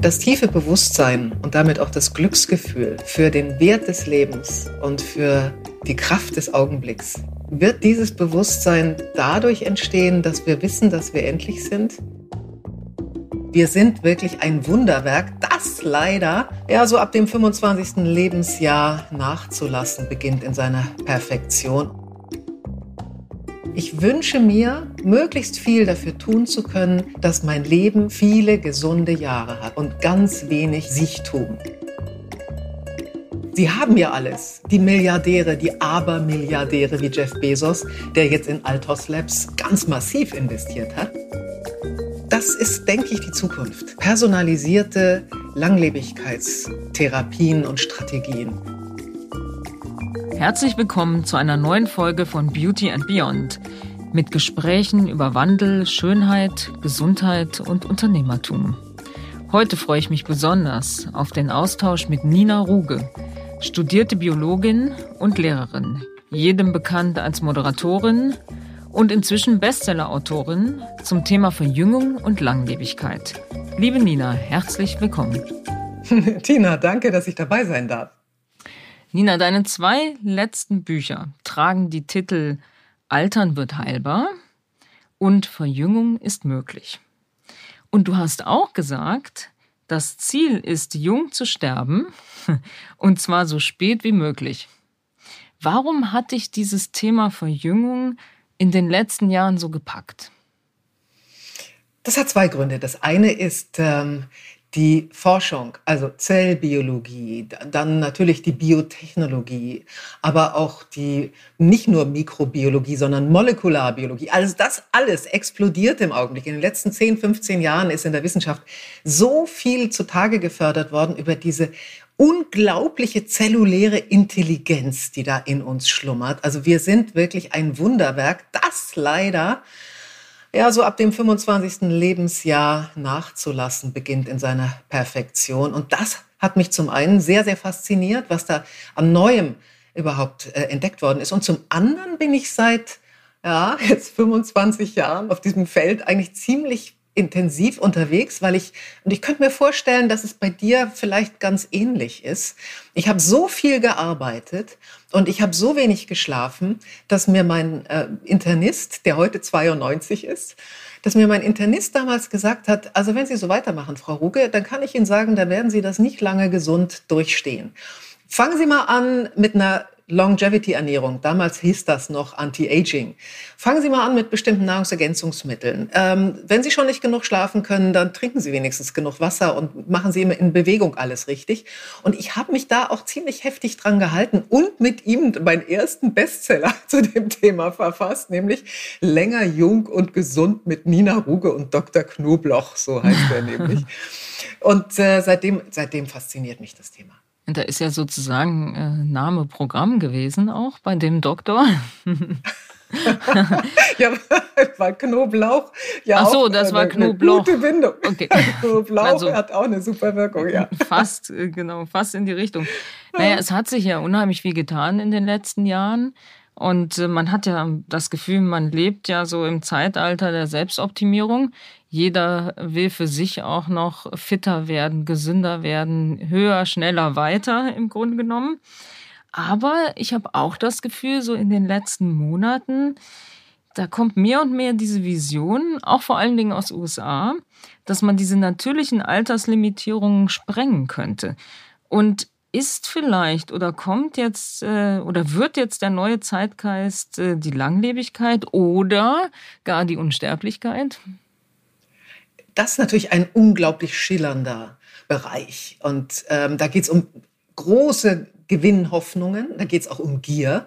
Das tiefe Bewusstsein und damit auch das Glücksgefühl für den Wert des Lebens und für die Kraft des Augenblicks wird dieses Bewusstsein dadurch entstehen, dass wir wissen, dass wir endlich sind? Wir sind wirklich ein Wunderwerk, das leider ja so ab dem 25. Lebensjahr nachzulassen beginnt in seiner Perfektion. Ich wünsche mir, möglichst viel dafür tun zu können, dass mein Leben viele gesunde Jahre hat und ganz wenig Sichtum. Sie haben ja alles. Die Milliardäre, die Abermilliardäre wie Jeff Bezos, der jetzt in Altos Labs ganz massiv investiert hat. Das ist, denke ich, die Zukunft. Personalisierte Langlebigkeitstherapien und Strategien. Herzlich willkommen zu einer neuen Folge von Beauty and Beyond mit Gesprächen über Wandel, Schönheit, Gesundheit und Unternehmertum. Heute freue ich mich besonders auf den Austausch mit Nina Ruge, studierte Biologin und Lehrerin, jedem bekannt als Moderatorin und inzwischen Bestsellerautorin zum Thema Verjüngung und Langlebigkeit. Liebe Nina, herzlich willkommen. Tina, danke, dass ich dabei sein darf. Nina, deine zwei letzten Bücher tragen die Titel Altern wird heilbar und Verjüngung ist möglich. Und du hast auch gesagt, das Ziel ist, jung zu sterben, und zwar so spät wie möglich. Warum hat dich dieses Thema Verjüngung in den letzten Jahren so gepackt? Das hat zwei Gründe. Das eine ist ähm, die Forschung, also Zellbiologie, dann natürlich die Biotechnologie, aber auch die nicht nur Mikrobiologie, sondern Molekularbiologie. Also das alles explodiert im Augenblick. In den letzten 10, 15 Jahren ist in der Wissenschaft so viel zutage gefördert worden über diese unglaubliche zelluläre Intelligenz, die da in uns schlummert. Also wir sind wirklich ein Wunderwerk, das leider ja, so ab dem 25. Lebensjahr nachzulassen beginnt in seiner Perfektion. Und das hat mich zum einen sehr, sehr fasziniert, was da an Neuem überhaupt äh, entdeckt worden ist. Und zum anderen bin ich seit, ja, jetzt 25 Jahren auf diesem Feld eigentlich ziemlich intensiv unterwegs, weil ich, und ich könnte mir vorstellen, dass es bei dir vielleicht ganz ähnlich ist. Ich habe so viel gearbeitet und ich habe so wenig geschlafen, dass mir mein äh, Internist, der heute 92 ist, dass mir mein Internist damals gesagt hat, also wenn Sie so weitermachen, Frau Ruge, dann kann ich Ihnen sagen, da werden Sie das nicht lange gesund durchstehen. Fangen Sie mal an mit einer Longevity-Ernährung, damals hieß das noch Anti-Aging. Fangen Sie mal an mit bestimmten Nahrungsergänzungsmitteln. Ähm, wenn Sie schon nicht genug schlafen können, dann trinken Sie wenigstens genug Wasser und machen Sie immer in Bewegung alles richtig. Und ich habe mich da auch ziemlich heftig dran gehalten und mit ihm meinen ersten Bestseller zu dem Thema verfasst, nämlich Länger jung und gesund mit Nina Ruge und Dr. Knobloch, so heißt er nämlich. Und äh, seitdem, seitdem fasziniert mich das Thema. Und da ist ja sozusagen äh, Name Programm gewesen auch bei dem Doktor. ja, war Knoblauch. Ja, Ach so, das war Knoblauch. Eine gute Bindung. Okay. Knoblauch also, hat auch eine super Wirkung, ja. Fast, äh, genau, fast in die Richtung. Naja, es hat sich ja unheimlich viel getan in den letzten Jahren. Und äh, man hat ja das Gefühl, man lebt ja so im Zeitalter der Selbstoptimierung. Jeder will für sich auch noch fitter werden, gesünder werden, höher, schneller, weiter im Grunde genommen. Aber ich habe auch das Gefühl, so in den letzten Monaten, da kommt mehr und mehr diese Vision, auch vor allen Dingen aus USA, dass man diese natürlichen Alterslimitierungen sprengen könnte. Und ist vielleicht oder kommt jetzt äh, oder wird jetzt der neue Zeitgeist äh, die Langlebigkeit oder gar die Unsterblichkeit? Das ist natürlich ein unglaublich schillernder Bereich. Und ähm, da geht es um große Gewinnhoffnungen, da geht es auch um Gier.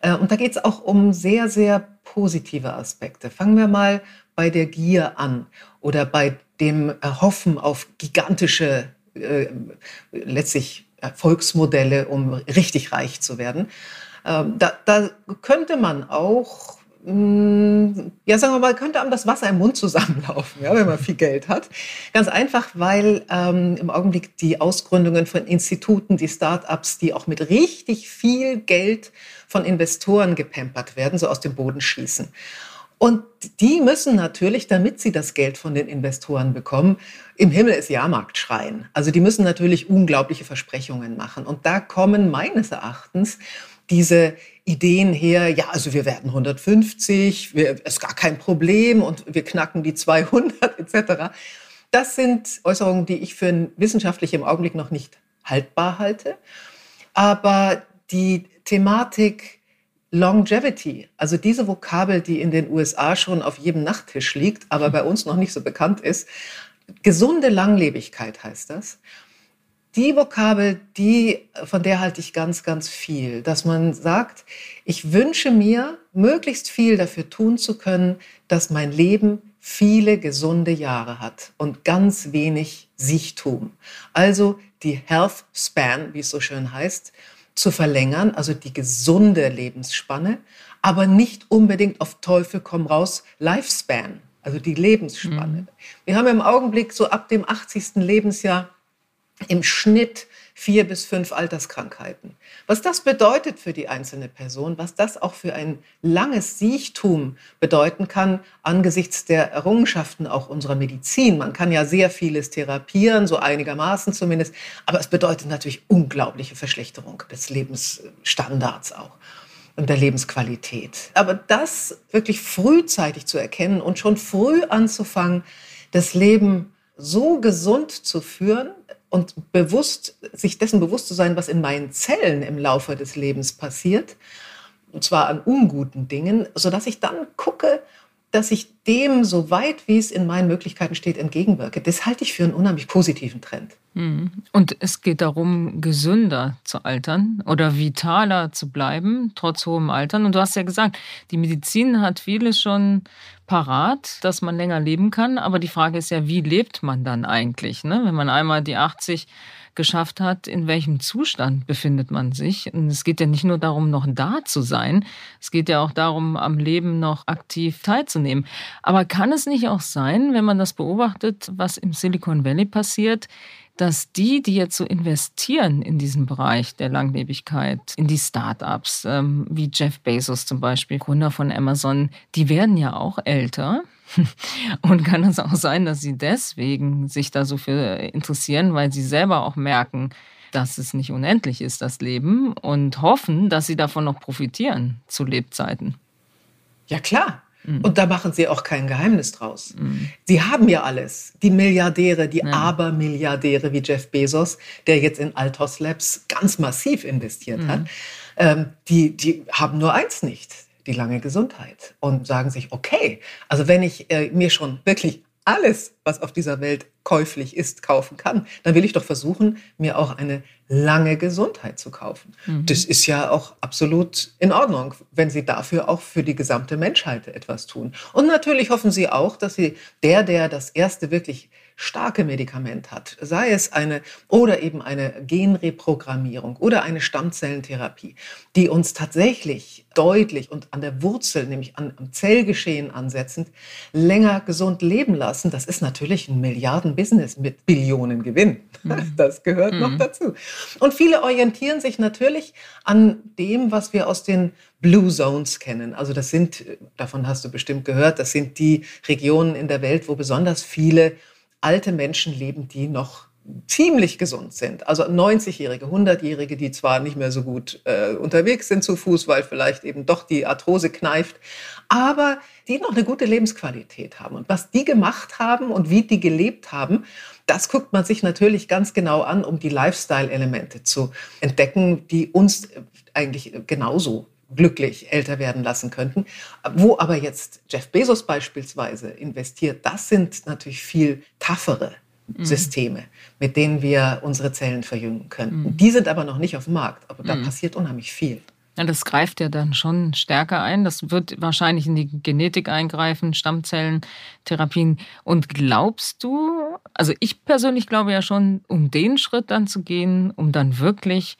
Äh, und da geht es auch um sehr, sehr positive Aspekte. Fangen wir mal bei der Gier an oder bei dem Hoffen auf gigantische, äh, letztlich Erfolgsmodelle, um richtig reich zu werden. Ähm, da, da könnte man auch ja, sagen wir mal, könnte einem das Wasser im Mund zusammenlaufen, ja, wenn man viel Geld hat. Ganz einfach, weil ähm, im Augenblick die Ausgründungen von Instituten, die Start-ups, die auch mit richtig viel Geld von Investoren gepampert werden, so aus dem Boden schießen. Und die müssen natürlich, damit sie das Geld von den Investoren bekommen, im Himmel ist Jahrmarkt schreien. Also die müssen natürlich unglaubliche Versprechungen machen. Und da kommen meines Erachtens diese Ideen her, ja, also wir werden 150, wir, ist gar kein Problem und wir knacken die 200 etc. Das sind Äußerungen, die ich für wissenschaftlich im Augenblick noch nicht haltbar halte. Aber die Thematik Longevity, also diese Vokabel, die in den USA schon auf jedem Nachttisch liegt, aber bei uns noch nicht so bekannt ist, gesunde Langlebigkeit heißt das die Vokabel, die, von der halte ich ganz, ganz viel, dass man sagt, ich wünsche mir, möglichst viel dafür tun zu können, dass mein Leben viele gesunde Jahre hat und ganz wenig Sichtum. Also die Health Span, wie es so schön heißt, zu verlängern, also die gesunde Lebensspanne, aber nicht unbedingt auf Teufel komm raus Lifespan, also die Lebensspanne. Mhm. Wir haben im Augenblick so ab dem 80. Lebensjahr im Schnitt vier bis fünf Alterskrankheiten. Was das bedeutet für die einzelne Person, was das auch für ein langes Siechtum bedeuten kann angesichts der Errungenschaften auch unserer Medizin. Man kann ja sehr vieles therapieren, so einigermaßen zumindest, aber es bedeutet natürlich unglaubliche Verschlechterung des Lebensstandards auch und der Lebensqualität. Aber das wirklich frühzeitig zu erkennen und schon früh anzufangen, das Leben so gesund zu führen, und bewusst, sich dessen bewusst zu sein, was in meinen Zellen im Laufe des Lebens passiert, und zwar an unguten Dingen, sodass ich dann gucke, dass ich dem, so weit wie es in meinen Möglichkeiten steht, entgegenwirke. Das halte ich für einen unheimlich positiven Trend. Mhm. Und es geht darum, gesünder zu altern oder vitaler zu bleiben, trotz hohem Altern. Und du hast ja gesagt, die Medizin hat vieles schon parat, dass man länger leben kann. Aber die Frage ist ja, wie lebt man dann eigentlich? Ne? Wenn man einmal die 80 geschafft hat, in welchem Zustand befindet man sich. Und es geht ja nicht nur darum, noch da zu sein, es geht ja auch darum, am Leben noch aktiv teilzunehmen. Aber kann es nicht auch sein, wenn man das beobachtet, was im Silicon Valley passiert, dass die, die jetzt so investieren in diesen Bereich der Langlebigkeit, in die Startups, ähm, wie Jeff Bezos zum Beispiel, Gründer von Amazon, die werden ja auch älter. Und kann es auch sein, dass sie deswegen sich da so für interessieren, weil sie selber auch merken, dass es nicht unendlich ist, das Leben, und hoffen, dass sie davon noch profitieren zu Lebzeiten. Ja, klar. Mhm. Und da machen sie auch kein Geheimnis draus. Mhm. Sie haben ja alles. Die Milliardäre, die ja. Abermilliardäre wie Jeff Bezos, der jetzt in Altos Labs ganz massiv investiert mhm. hat, ähm, die, die haben nur eins nicht die lange Gesundheit und sagen sich, okay, also wenn ich äh, mir schon wirklich alles, was auf dieser Welt käuflich ist, kaufen kann, dann will ich doch versuchen, mir auch eine lange Gesundheit zu kaufen. Mhm. Das ist ja auch absolut in Ordnung, wenn Sie dafür auch für die gesamte Menschheit etwas tun. Und natürlich hoffen Sie auch, dass Sie der, der das erste wirklich starke Medikament hat, sei es eine oder eben eine Genreprogrammierung oder eine Stammzellentherapie, die uns tatsächlich deutlich und an der Wurzel, nämlich an, am Zellgeschehen ansetzend, länger gesund leben lassen, das ist natürlich ein Milliardenbusiness mit Billionen Gewinn. Mhm. Das gehört mhm. noch dazu. Und viele orientieren sich natürlich an dem, was wir aus den Blue Zones kennen. Also das sind, davon hast du bestimmt gehört, das sind die Regionen in der Welt, wo besonders viele alte Menschen leben, die noch ziemlich gesund sind. Also 90-Jährige, 100-Jährige, die zwar nicht mehr so gut äh, unterwegs sind zu Fuß, weil vielleicht eben doch die Arthrose kneift, aber die noch eine gute Lebensqualität haben. Und was die gemacht haben und wie die gelebt haben, das guckt man sich natürlich ganz genau an, um die Lifestyle-Elemente zu entdecken, die uns eigentlich genauso glücklich älter werden lassen könnten. Wo aber jetzt Jeff Bezos beispielsweise investiert, das sind natürlich viel toughere mhm. Systeme, mit denen wir unsere Zellen verjüngen könnten. Mhm. Die sind aber noch nicht auf dem Markt, aber da mhm. passiert unheimlich viel. Ja, das greift ja dann schon stärker ein. Das wird wahrscheinlich in die Genetik eingreifen, Stammzellentherapien. Und glaubst du, also ich persönlich glaube ja schon, um den Schritt dann zu gehen, um dann wirklich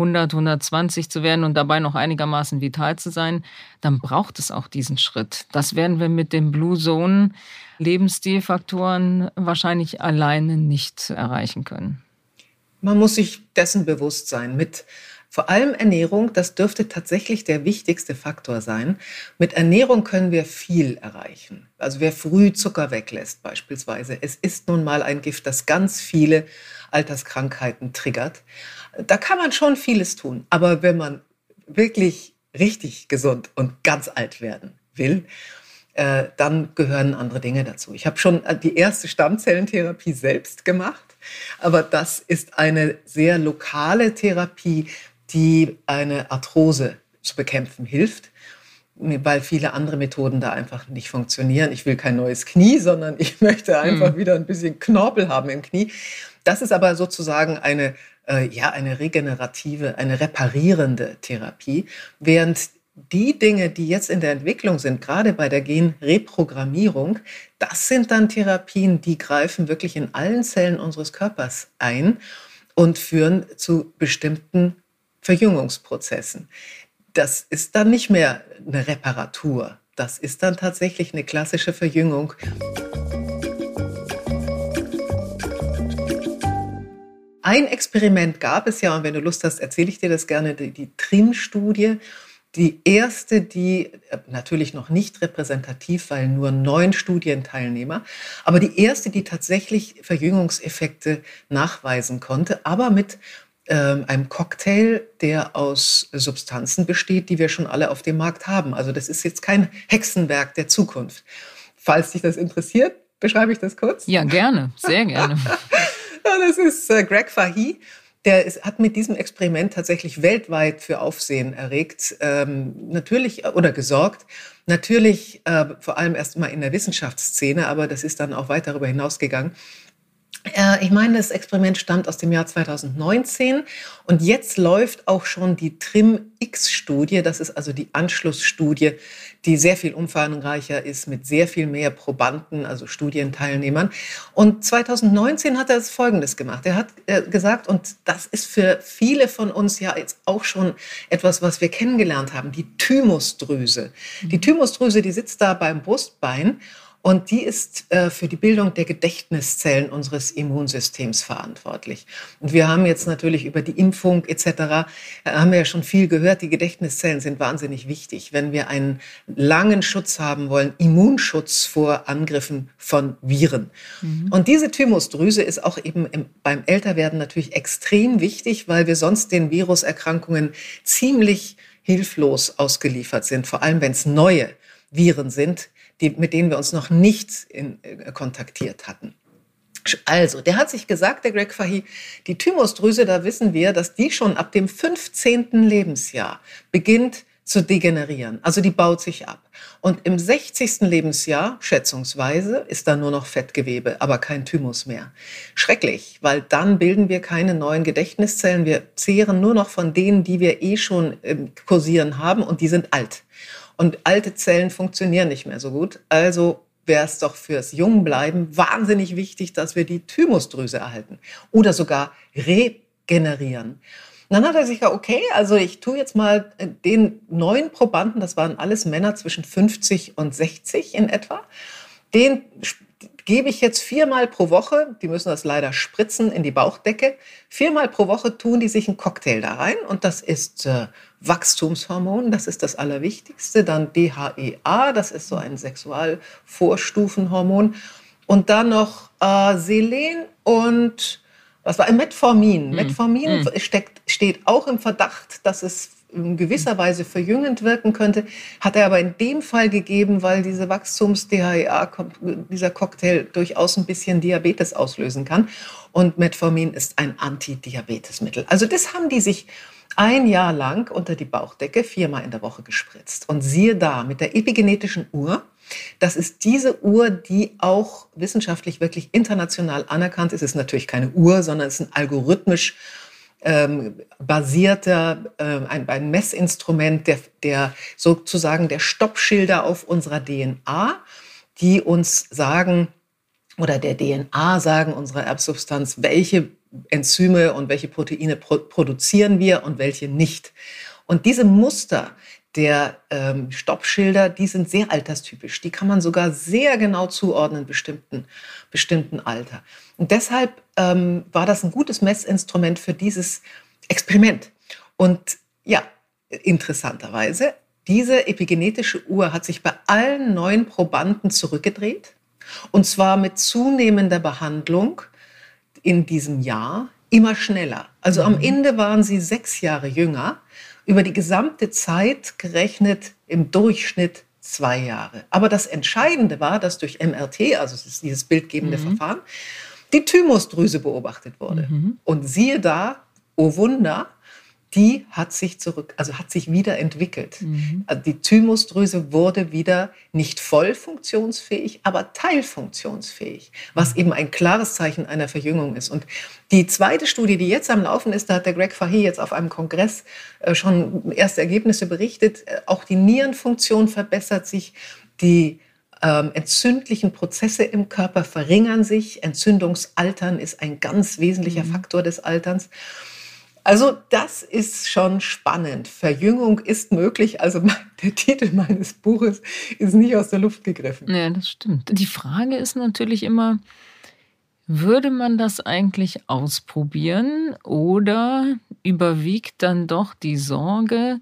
100, 120 zu werden und dabei noch einigermaßen vital zu sein, dann braucht es auch diesen Schritt. Das werden wir mit den Blue Zone Lebensstilfaktoren wahrscheinlich alleine nicht erreichen können. Man muss sich dessen bewusst sein. Mit Vor allem Ernährung, das dürfte tatsächlich der wichtigste Faktor sein. Mit Ernährung können wir viel erreichen. Also wer früh Zucker weglässt beispielsweise, es ist nun mal ein Gift, das ganz viele Alterskrankheiten triggert. Da kann man schon vieles tun. Aber wenn man wirklich richtig gesund und ganz alt werden will, äh, dann gehören andere Dinge dazu. Ich habe schon äh, die erste Stammzellentherapie selbst gemacht, aber das ist eine sehr lokale Therapie, die eine Arthrose zu bekämpfen hilft, weil viele andere Methoden da einfach nicht funktionieren. Ich will kein neues Knie, sondern ich möchte einfach mhm. wieder ein bisschen Knorpel haben im Knie. Das ist aber sozusagen eine, äh, ja, eine regenerative, eine reparierende Therapie, während die Dinge, die jetzt in der Entwicklung sind, gerade bei der Genreprogrammierung, das sind dann Therapien, die greifen wirklich in allen Zellen unseres Körpers ein und führen zu bestimmten Verjüngungsprozessen. Das ist dann nicht mehr eine Reparatur, das ist dann tatsächlich eine klassische Verjüngung. Ein Experiment gab es ja, und wenn du Lust hast, erzähle ich dir das gerne, die, die TRIM-Studie. Die erste, die äh, natürlich noch nicht repräsentativ, weil nur neun Studienteilnehmer, aber die erste, die tatsächlich Verjüngungseffekte nachweisen konnte, aber mit einem Cocktail, der aus Substanzen besteht, die wir schon alle auf dem Markt haben. Also das ist jetzt kein Hexenwerk der Zukunft. Falls dich das interessiert, beschreibe ich das kurz? Ja, gerne, sehr gerne. das ist äh, Greg Fahy. Der ist, hat mit diesem Experiment tatsächlich weltweit für Aufsehen erregt, ähm, natürlich oder gesorgt. Natürlich äh, vor allem erst mal in der Wissenschaftsszene, aber das ist dann auch weit darüber hinausgegangen. Äh, ich meine, das Experiment stammt aus dem Jahr 2019 und jetzt läuft auch schon die TRIM-X-Studie. Das ist also die Anschlussstudie, die sehr viel umfangreicher ist mit sehr viel mehr Probanden, also Studienteilnehmern. Und 2019 hat er das Folgendes gemacht. Er hat äh, gesagt, und das ist für viele von uns ja jetzt auch schon etwas, was wir kennengelernt haben, die Thymusdrüse. Die mhm. Thymusdrüse, die sitzt da beim Brustbein und die ist äh, für die Bildung der Gedächtniszellen unseres Immunsystems verantwortlich. Und wir haben jetzt natürlich über die Impfung etc. Äh, haben wir ja schon viel gehört. Die Gedächtniszellen sind wahnsinnig wichtig, wenn wir einen langen Schutz haben wollen, Immunschutz vor Angriffen von Viren. Mhm. Und diese Thymusdrüse ist auch eben im, beim Älterwerden natürlich extrem wichtig, weil wir sonst den Viruserkrankungen ziemlich hilflos ausgeliefert sind, vor allem wenn es neue Viren sind die, mit denen wir uns noch nicht in, äh, kontaktiert hatten. Also, der hat sich gesagt, der Greg Fahy, die Thymusdrüse, da wissen wir, dass die schon ab dem 15. Lebensjahr beginnt zu degenerieren. Also die baut sich ab. Und im 60. Lebensjahr, schätzungsweise, ist da nur noch Fettgewebe, aber kein Thymus mehr. Schrecklich, weil dann bilden wir keine neuen Gedächtniszellen. Wir zehren nur noch von denen, die wir eh schon im Kursieren haben und die sind alt. Und alte Zellen funktionieren nicht mehr so gut. Also wäre es doch fürs Jungbleiben wahnsinnig wichtig, dass wir die Thymusdrüse erhalten oder sogar regenerieren. Dann hat er sich gesagt, okay, also ich tue jetzt mal äh, den neuen Probanden, das waren alles Männer zwischen 50 und 60 in etwa, den gebe ich jetzt viermal pro Woche, die müssen das leider spritzen in die Bauchdecke, viermal pro Woche tun die sich einen Cocktail da rein und das ist äh, Wachstumshormon, das ist das Allerwichtigste, dann DHEA, das ist so ein Sexualvorstufenhormon und dann noch äh, Selen und was war Metformin. Mm. Metformin mm. Steckt, steht auch im Verdacht, dass es in gewisser Weise verjüngend wirken könnte, hat er aber in dem Fall gegeben, weil diese Wachstums-DHEA, dieser Cocktail durchaus ein bisschen Diabetes auslösen kann. Und Metformin ist ein Antidiabetesmittel. Also das haben die sich ein Jahr lang unter die Bauchdecke viermal in der Woche gespritzt. Und siehe da, mit der epigenetischen Uhr, das ist diese Uhr, die auch wissenschaftlich wirklich international anerkannt ist. Es ist natürlich keine Uhr, sondern es ist ein algorithmisch ähm, basierter, äh, ein, ein Messinstrument, der, der sozusagen der Stoppschilder auf unserer DNA, die uns sagen, oder der DNA sagen, unserer Erbsubstanz, welche Enzyme und welche Proteine pro produzieren wir und welche nicht. Und diese Muster der ähm, Stoppschilder, die sind sehr alterstypisch. Die kann man sogar sehr genau zuordnen, bestimmten, bestimmten Alter. Und deshalb ähm, war das ein gutes Messinstrument für dieses Experiment. Und ja, interessanterweise, diese epigenetische Uhr hat sich bei allen neuen Probanden zurückgedreht. Und zwar mit zunehmender Behandlung in diesem Jahr immer schneller. Also am mhm. Ende waren sie sechs Jahre jünger, über die gesamte Zeit gerechnet im Durchschnitt zwei Jahre. Aber das Entscheidende war, dass durch MRT, also dieses bildgebende mhm. Verfahren, die Thymusdrüse beobachtet wurde. Mhm. Und siehe da, oh Wunder, die hat sich zurück, also hat sich wieder entwickelt. Mhm. Also die Thymusdrüse wurde wieder nicht voll funktionsfähig, aber teilfunktionsfähig, was eben ein klares Zeichen einer Verjüngung ist. Und die zweite Studie, die jetzt am Laufen ist, da hat der Greg Fahey jetzt auf einem Kongress äh, schon erste Ergebnisse berichtet. Äh, auch die Nierenfunktion verbessert sich, die ähm, entzündlichen Prozesse im Körper verringern sich. Entzündungsaltern ist ein ganz wesentlicher mhm. Faktor des Alterns. Also das ist schon spannend. Verjüngung ist möglich. Also der Titel meines Buches ist nicht aus der Luft gegriffen. Ja, das stimmt. Die Frage ist natürlich immer, würde man das eigentlich ausprobieren oder überwiegt dann doch die Sorge,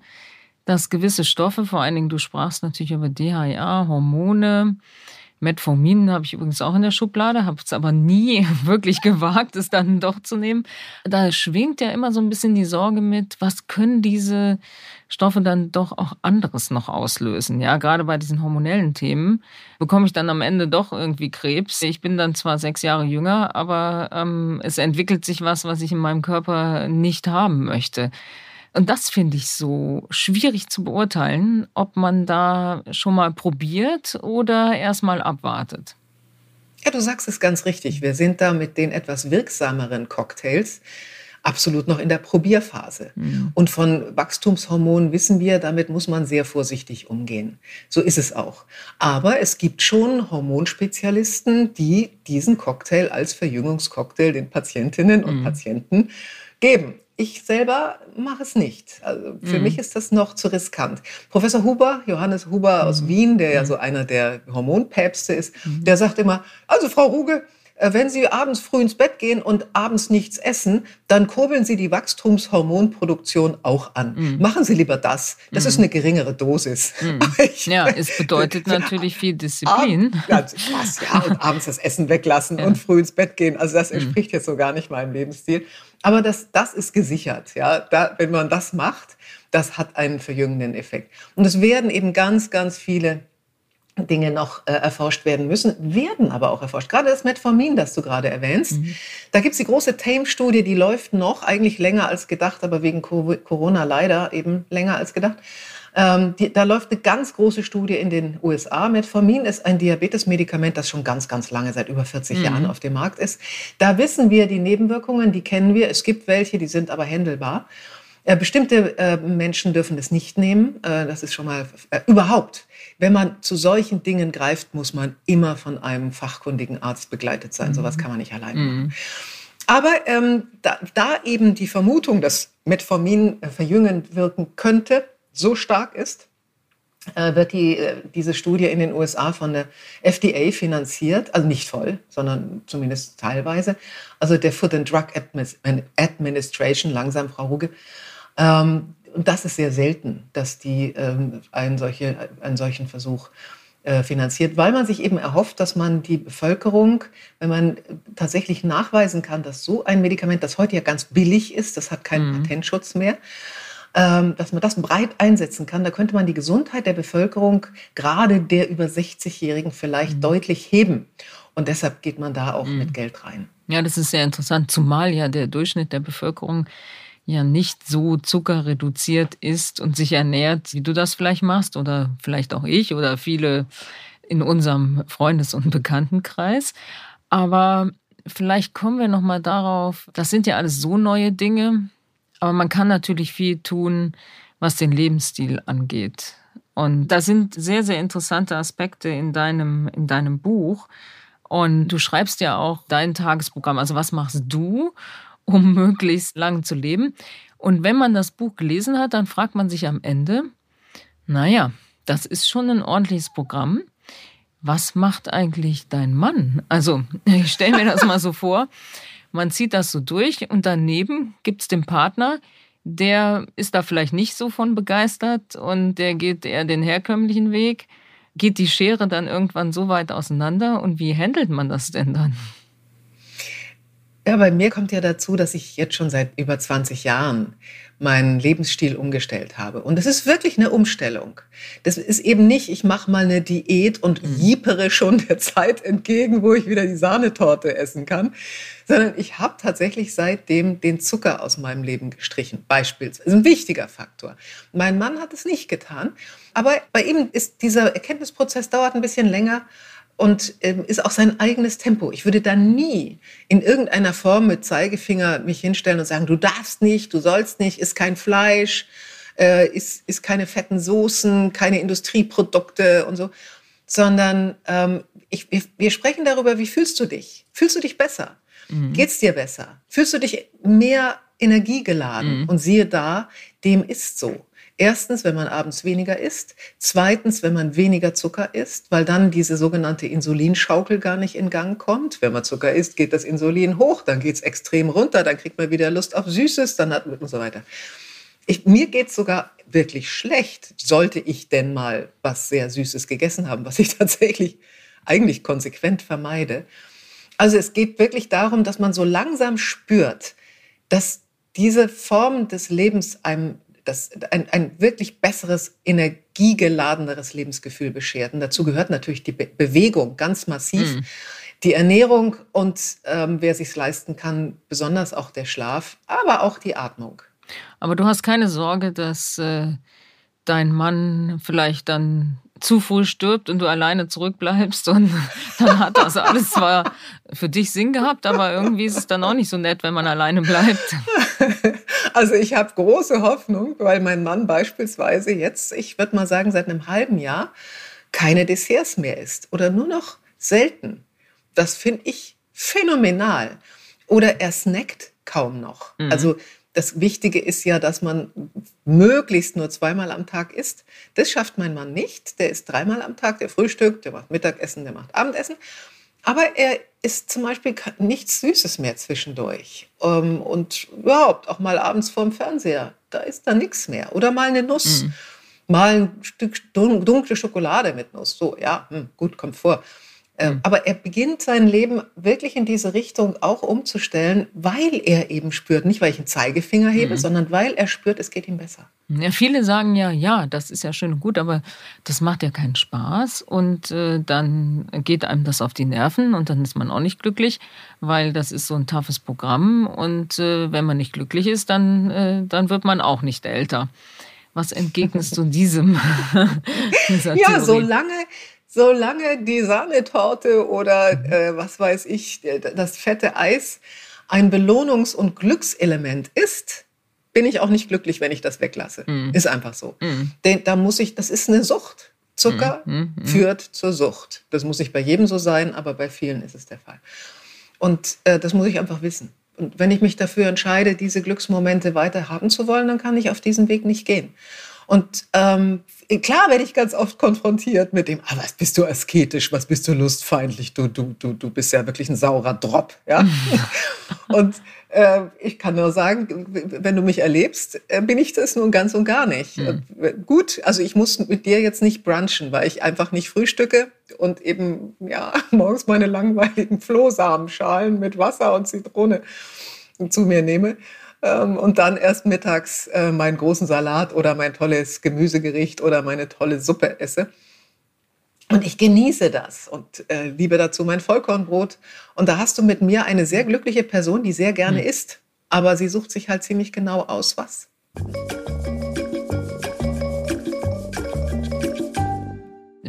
dass gewisse Stoffe, vor allen Dingen du sprachst natürlich über DHA, Hormone, Metformin habe ich übrigens auch in der Schublade, habe es aber nie wirklich gewagt, es dann doch zu nehmen. Da schwingt ja immer so ein bisschen die Sorge mit, was können diese Stoffe dann doch auch anderes noch auslösen. Ja, gerade bei diesen hormonellen Themen bekomme ich dann am Ende doch irgendwie Krebs. Ich bin dann zwar sechs Jahre jünger, aber ähm, es entwickelt sich was, was ich in meinem Körper nicht haben möchte. Und das finde ich so schwierig zu beurteilen, ob man da schon mal probiert oder erst mal abwartet. Ja, du sagst es ganz richtig. Wir sind da mit den etwas wirksameren Cocktails absolut noch in der Probierphase. Mhm. Und von Wachstumshormonen wissen wir, damit muss man sehr vorsichtig umgehen. So ist es auch. Aber es gibt schon Hormonspezialisten, die diesen Cocktail als Verjüngungscocktail den Patientinnen und mhm. Patienten geben. Ich selber mache es nicht. Also für mhm. mich ist das noch zu riskant. Professor Huber, Johannes Huber aus mhm. Wien, der ja mhm. so einer der Hormonpäpste ist, mhm. der sagt immer, also Frau Ruge, wenn Sie abends früh ins Bett gehen und abends nichts essen, dann kurbeln Sie die Wachstumshormonproduktion auch an. Mhm. Machen Sie lieber das. Das mhm. ist eine geringere Dosis. Mhm. ja, es bedeutet natürlich viel Disziplin. Abend, ja, ja, und abends das Essen weglassen ja. und früh ins Bett gehen. Also das entspricht jetzt so gar nicht meinem Lebensstil. Aber das, das ist gesichert. Ja? Da, wenn man das macht, das hat einen verjüngenden Effekt. Und es werden eben ganz, ganz viele Dinge noch äh, erforscht werden müssen, werden aber auch erforscht. Gerade das Metformin, das du gerade erwähnst. Mhm. Da gibt es die große TAME-Studie, die läuft noch, eigentlich länger als gedacht, aber wegen Corona leider eben länger als gedacht. Ähm, die, da läuft eine ganz große Studie in den USA. Metformin ist ein Diabetesmedikament, das schon ganz, ganz lange, seit über 40 mhm. Jahren auf dem Markt ist. Da wissen wir die Nebenwirkungen, die kennen wir. Es gibt welche, die sind aber händelbar. Äh, bestimmte äh, Menschen dürfen das nicht nehmen. Äh, das ist schon mal äh, überhaupt. Wenn man zu solchen Dingen greift, muss man immer von einem fachkundigen Arzt begleitet sein. Mhm. Sowas kann man nicht allein machen. Mhm. Aber ähm, da, da, eben die Vermutung, dass Metformin äh, verjüngend wirken könnte, so stark ist, äh, wird die, äh, diese Studie in den USA von der FDA finanziert, also nicht voll, sondern zumindest teilweise. Also der Food and Drug Administration, langsam, Frau Ruge. Ähm, und das ist sehr selten, dass die ähm, einen, solche, einen solchen Versuch äh, finanziert, weil man sich eben erhofft, dass man die Bevölkerung, wenn man tatsächlich nachweisen kann, dass so ein Medikament, das heute ja ganz billig ist, das hat keinen mhm. Patentschutz mehr, ähm, dass man das breit einsetzen kann. Da könnte man die Gesundheit der Bevölkerung, gerade der über 60-Jährigen, vielleicht mhm. deutlich heben. Und deshalb geht man da auch mhm. mit Geld rein. Ja, das ist sehr interessant, zumal ja der Durchschnitt der Bevölkerung ja nicht so zuckerreduziert ist und sich ernährt, wie du das vielleicht machst oder vielleicht auch ich oder viele in unserem Freundes- und Bekanntenkreis. Aber vielleicht kommen wir noch mal darauf, das sind ja alles so neue Dinge, aber man kann natürlich viel tun, was den Lebensstil angeht. Und da sind sehr, sehr interessante Aspekte in deinem, in deinem Buch. Und du schreibst ja auch dein Tagesprogramm. Also was machst du, um möglichst lang zu leben? Und wenn man das Buch gelesen hat, dann fragt man sich am Ende, naja, das ist schon ein ordentliches Programm. Was macht eigentlich dein Mann? Also, ich stelle mir das mal so vor. Man zieht das so durch und daneben gibt es den Partner, der ist da vielleicht nicht so von begeistert und der geht eher den herkömmlichen Weg. Geht die Schere dann irgendwann so weit auseinander und wie handelt man das denn dann? Ja, bei mir kommt ja dazu, dass ich jetzt schon seit über 20 Jahren meinen Lebensstil umgestellt habe. Und das ist wirklich eine Umstellung. Das ist eben nicht, ich mache mal eine Diät und mhm. jiepere schon der Zeit entgegen, wo ich wieder die Sahnetorte essen kann, sondern ich habe tatsächlich seitdem den Zucker aus meinem Leben gestrichen. Beispielsweise. Das ist ein wichtiger Faktor. Mein Mann hat es nicht getan. Aber bei ihm ist dieser Erkenntnisprozess dauert ein bisschen länger und ähm, ist auch sein eigenes Tempo. Ich würde da nie in irgendeiner Form mit Zeigefinger mich hinstellen und sagen, du darfst nicht, du sollst nicht, ist kein Fleisch, äh, ist, ist keine fetten Soßen, keine Industrieprodukte und so, sondern ähm, ich, wir sprechen darüber, wie fühlst du dich? Fühlst du dich besser? Mhm. Geht's dir besser? Fühlst du dich mehr energiegeladen? Mhm. Und siehe da, dem ist so. Erstens, wenn man abends weniger isst. Zweitens, wenn man weniger Zucker isst, weil dann diese sogenannte Insulinschaukel gar nicht in Gang kommt. Wenn man Zucker isst, geht das Insulin hoch, dann geht es extrem runter, dann kriegt man wieder Lust auf Süßes, dann hat und so weiter. Ich, mir geht es sogar wirklich schlecht, sollte ich denn mal was sehr Süßes gegessen haben, was ich tatsächlich eigentlich konsequent vermeide. Also es geht wirklich darum, dass man so langsam spürt, dass diese Form des Lebens einem das ein, ein wirklich besseres, energiegeladeneres Lebensgefühl beschert. Und dazu gehört natürlich die Be Bewegung ganz massiv. Mhm. Die Ernährung und ähm, wer sich leisten kann, besonders auch der Schlaf, aber auch die Atmung. Aber du hast keine Sorge, dass äh, dein Mann vielleicht dann zu früh stirbt und du alleine zurückbleibst und dann hat das alles zwar für dich Sinn gehabt, aber irgendwie ist es dann auch nicht so nett, wenn man alleine bleibt. Also ich habe große Hoffnung, weil mein Mann beispielsweise jetzt, ich würde mal sagen, seit einem halben Jahr keine Desserts mehr isst oder nur noch selten. Das finde ich phänomenal. Oder er snackt kaum noch. Mhm. Also das Wichtige ist ja, dass man möglichst nur zweimal am Tag isst. Das schafft mein Mann nicht. Der isst dreimal am Tag, der frühstückt, der macht Mittagessen, der macht Abendessen. Aber er isst zum Beispiel nichts Süßes mehr zwischendurch. Ähm, und überhaupt auch mal abends vorm Fernseher, da ist da nichts mehr. Oder mal eine Nuss, mhm. mal ein Stück dunkle Schokolade mit Nuss. So, ja, hm, gut, kommt vor. Mhm. Aber er beginnt sein Leben wirklich in diese Richtung auch umzustellen, weil er eben spürt, nicht weil ich einen Zeigefinger hebe, mhm. sondern weil er spürt, es geht ihm besser. Ja, viele sagen ja, ja, das ist ja schön und gut, aber das macht ja keinen Spaß und äh, dann geht einem das auf die Nerven und dann ist man auch nicht glücklich, weil das ist so ein toughes Programm und äh, wenn man nicht glücklich ist, dann, äh, dann wird man auch nicht älter. Was entgegnest du diesem? ja, solange solange die Sahnetorte oder mhm. äh, was weiß ich, das fette Eis ein Belohnungs- und Glückselement ist, bin ich auch nicht glücklich, wenn ich das weglasse. Mm. Ist einfach so. Mm. Denn da muss ich, das ist eine Sucht. Zucker mm. führt zur Sucht. Das muss nicht bei jedem so sein, aber bei vielen ist es der Fall. Und äh, das muss ich einfach wissen. Und wenn ich mich dafür entscheide, diese Glücksmomente weiter haben zu wollen, dann kann ich auf diesen Weg nicht gehen. Und ähm, klar werde ich ganz oft konfrontiert mit dem, ah, was bist du asketisch, was bist du lustfeindlich, du, du, du, du bist ja wirklich ein saurer Drop. Ja? und äh, ich kann nur sagen, wenn du mich erlebst, äh, bin ich das nun ganz und gar nicht. Mhm. Gut, also ich muss mit dir jetzt nicht brunchen, weil ich einfach nicht frühstücke und eben ja morgens meine langweiligen Flohsamenschalen mit Wasser und Zitrone zu mir nehme und dann erst mittags äh, meinen großen Salat oder mein tolles Gemüsegericht oder meine tolle Suppe esse. Und ich genieße das und äh, liebe dazu mein Vollkornbrot. Und da hast du mit mir eine sehr glückliche Person, die sehr gerne mhm. isst. Aber sie sucht sich halt ziemlich genau aus, was.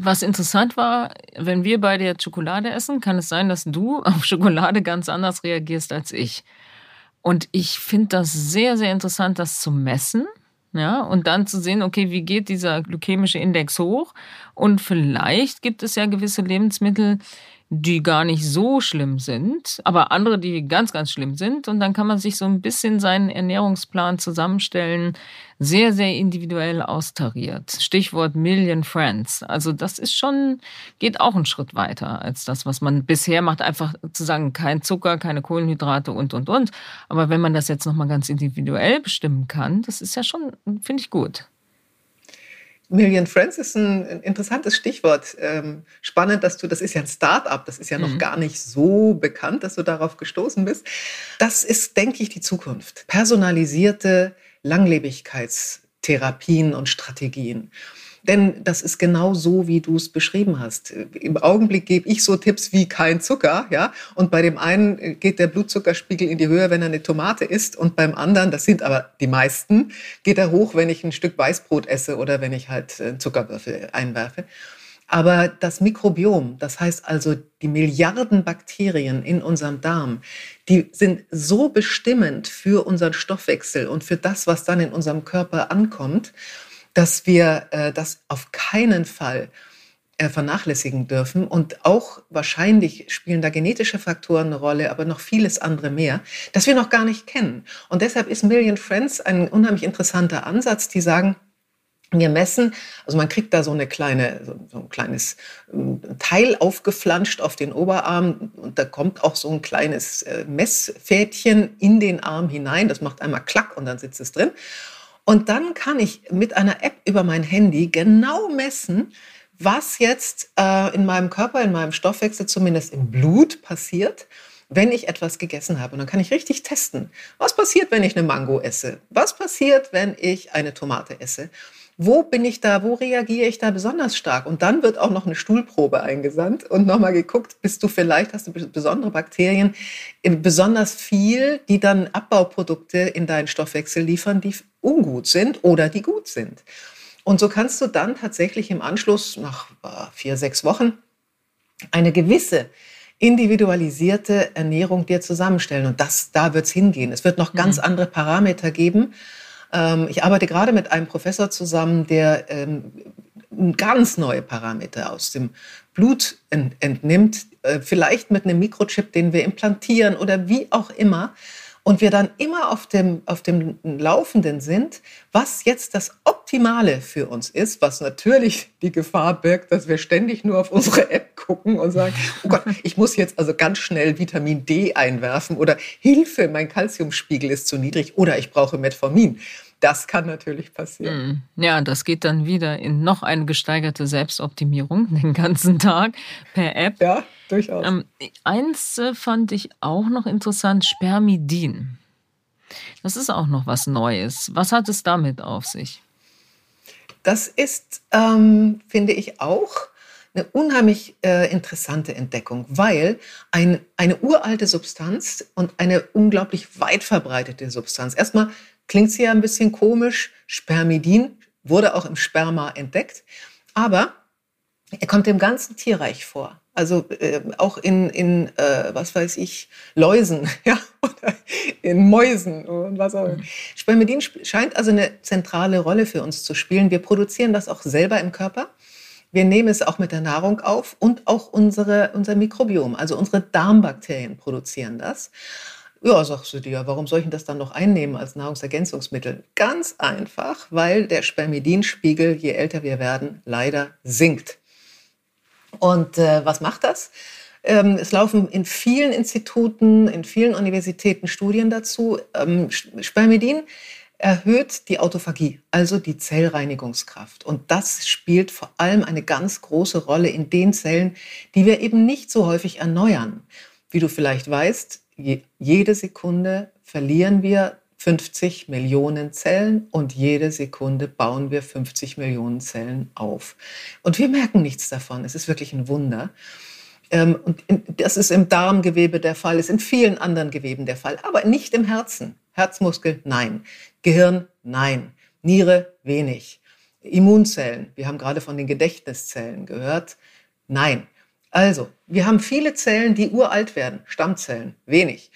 Was interessant war, wenn wir beide jetzt Schokolade essen, kann es sein, dass du auf Schokolade ganz anders reagierst als ich. Und ich finde das sehr, sehr interessant, das zu messen. Ja, und dann zu sehen, okay, wie geht dieser glykämische Index hoch? Und vielleicht gibt es ja gewisse Lebensmittel, die gar nicht so schlimm sind, aber andere, die ganz, ganz schlimm sind. Und dann kann man sich so ein bisschen seinen Ernährungsplan zusammenstellen, sehr, sehr individuell austariert. Stichwort Million Friends. Also das ist schon, geht auch einen Schritt weiter als das, was man bisher macht. Einfach zu sagen, kein Zucker, keine Kohlenhydrate und, und, und. Aber wenn man das jetzt nochmal ganz individuell bestimmen kann, das ist ja schon, finde ich gut. Million Friends ist ein interessantes Stichwort. Ähm, spannend, dass du, das ist ja ein Start-up, das ist ja noch mhm. gar nicht so bekannt, dass du darauf gestoßen bist. Das ist, denke ich, die Zukunft. Personalisierte Langlebigkeitstherapien und Strategien. Denn das ist genau so, wie du es beschrieben hast. Im Augenblick gebe ich so Tipps wie kein Zucker, ja. Und bei dem einen geht der Blutzuckerspiegel in die Höhe, wenn er eine Tomate isst. Und beim anderen, das sind aber die meisten, geht er hoch, wenn ich ein Stück Weißbrot esse oder wenn ich halt einen Zuckerwürfel einwerfe. Aber das Mikrobiom, das heißt also die Milliarden Bakterien in unserem Darm, die sind so bestimmend für unseren Stoffwechsel und für das, was dann in unserem Körper ankommt dass wir äh, das auf keinen Fall äh, vernachlässigen dürfen. Und auch wahrscheinlich spielen da genetische Faktoren eine Rolle, aber noch vieles andere mehr, das wir noch gar nicht kennen. Und deshalb ist Million Friends ein unheimlich interessanter Ansatz, die sagen, wir messen, also man kriegt da so eine kleine, so ein kleines ähm, Teil aufgeflanscht auf den Oberarm und da kommt auch so ein kleines äh, Messfädchen in den Arm hinein. Das macht einmal Klack und dann sitzt es drin. Und dann kann ich mit einer App über mein Handy genau messen, was jetzt äh, in meinem Körper, in meinem Stoffwechsel, zumindest im Blut passiert, wenn ich etwas gegessen habe. Und dann kann ich richtig testen, was passiert, wenn ich eine Mango esse? Was passiert, wenn ich eine Tomate esse? Wo bin ich da, wo reagiere ich da besonders stark? Und dann wird auch noch eine Stuhlprobe eingesandt und nochmal geguckt, bist du vielleicht, hast du besondere Bakterien, besonders viel, die dann Abbauprodukte in deinen Stoffwechsel liefern, die ungut sind oder die gut sind. Und so kannst du dann tatsächlich im Anschluss nach äh, vier, sechs Wochen eine gewisse individualisierte Ernährung dir zusammenstellen. Und das, da wird es hingehen. Es wird noch ganz mhm. andere Parameter geben, ich arbeite gerade mit einem Professor zusammen, der ähm, ganz neue Parameter aus dem Blut entnimmt, äh, vielleicht mit einem Mikrochip, den wir implantieren oder wie auch immer und wir dann immer auf dem, auf dem Laufenden sind, was jetzt das Optimale für uns ist, was natürlich die Gefahr birgt, dass wir ständig nur auf unsere App gucken und sagen, oh Gott, ich muss jetzt also ganz schnell Vitamin D einwerfen oder Hilfe, mein Kalziumspiegel ist zu niedrig oder ich brauche Metformin. Das kann natürlich passieren. Mm. Ja, das geht dann wieder in noch eine gesteigerte Selbstoptimierung den ganzen Tag per App. Ja, durchaus. Ähm, eins äh, fand ich auch noch interessant, Spermidin. Das ist auch noch was Neues. Was hat es damit auf sich? Das ist, ähm, finde ich, auch eine unheimlich äh, interessante Entdeckung, weil ein, eine uralte Substanz und eine unglaublich weit verbreitete Substanz. Erstmal klingt sie ja ein bisschen komisch. Spermidin wurde auch im Sperma entdeckt, aber er kommt im ganzen Tierreich vor. Also äh, auch in, in äh, was weiß ich, Läusen ja, oder in Mäusen und was auch immer. Spermidin scheint also eine zentrale Rolle für uns zu spielen. Wir produzieren das auch selber im Körper. Wir nehmen es auch mit der Nahrung auf und auch unsere, unser Mikrobiom, also unsere Darmbakterien produzieren das. Ja, sagst du dir, warum soll ich das dann noch einnehmen als Nahrungsergänzungsmittel? Ganz einfach, weil der Spermidinspiegel, je älter wir werden, leider sinkt. Und äh, was macht das? Ähm, es laufen in vielen Instituten, in vielen Universitäten Studien dazu. Ähm, Spermidin erhöht die Autophagie, also die Zellreinigungskraft. Und das spielt vor allem eine ganz große Rolle in den Zellen, die wir eben nicht so häufig erneuern. Wie du vielleicht weißt, jede Sekunde verlieren wir 50 Millionen Zellen und jede Sekunde bauen wir 50 Millionen Zellen auf. Und wir merken nichts davon. Es ist wirklich ein Wunder. Ähm, und das ist im Darmgewebe der Fall, ist in vielen anderen Geweben der Fall, aber nicht im Herzen. Herzmuskel, nein. Gehirn, nein. Niere, wenig. Immunzellen, wir haben gerade von den Gedächtniszellen gehört, nein. Also, wir haben viele Zellen, die uralt werden, Stammzellen, wenig.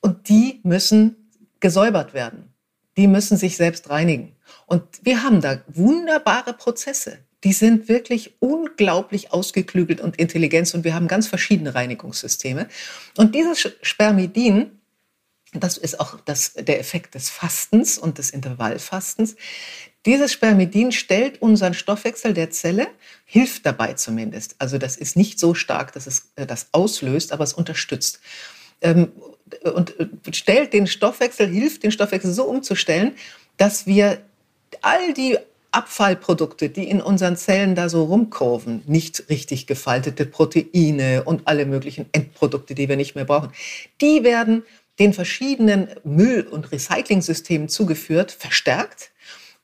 Und die müssen gesäubert werden. Die müssen sich selbst reinigen. Und wir haben da wunderbare Prozesse, die sind wirklich unglaublich ausgeklügelt und intelligent und wir haben ganz verschiedene Reinigungssysteme. Und dieses Spermidin, das ist auch das, der Effekt des Fastens und des Intervallfastens. Dieses Spermidin stellt unseren Stoffwechsel der Zelle, hilft dabei zumindest. Also das ist nicht so stark, dass es äh, das auslöst, aber es unterstützt. Ähm, und äh, stellt den Stoffwechsel, hilft den Stoffwechsel so umzustellen, dass wir all die Abfallprodukte, die in unseren Zellen da so rumkurven, nicht richtig gefaltete Proteine und alle möglichen Endprodukte, die wir nicht mehr brauchen, die werden den verschiedenen Müll- und Recyclingsystemen zugeführt, verstärkt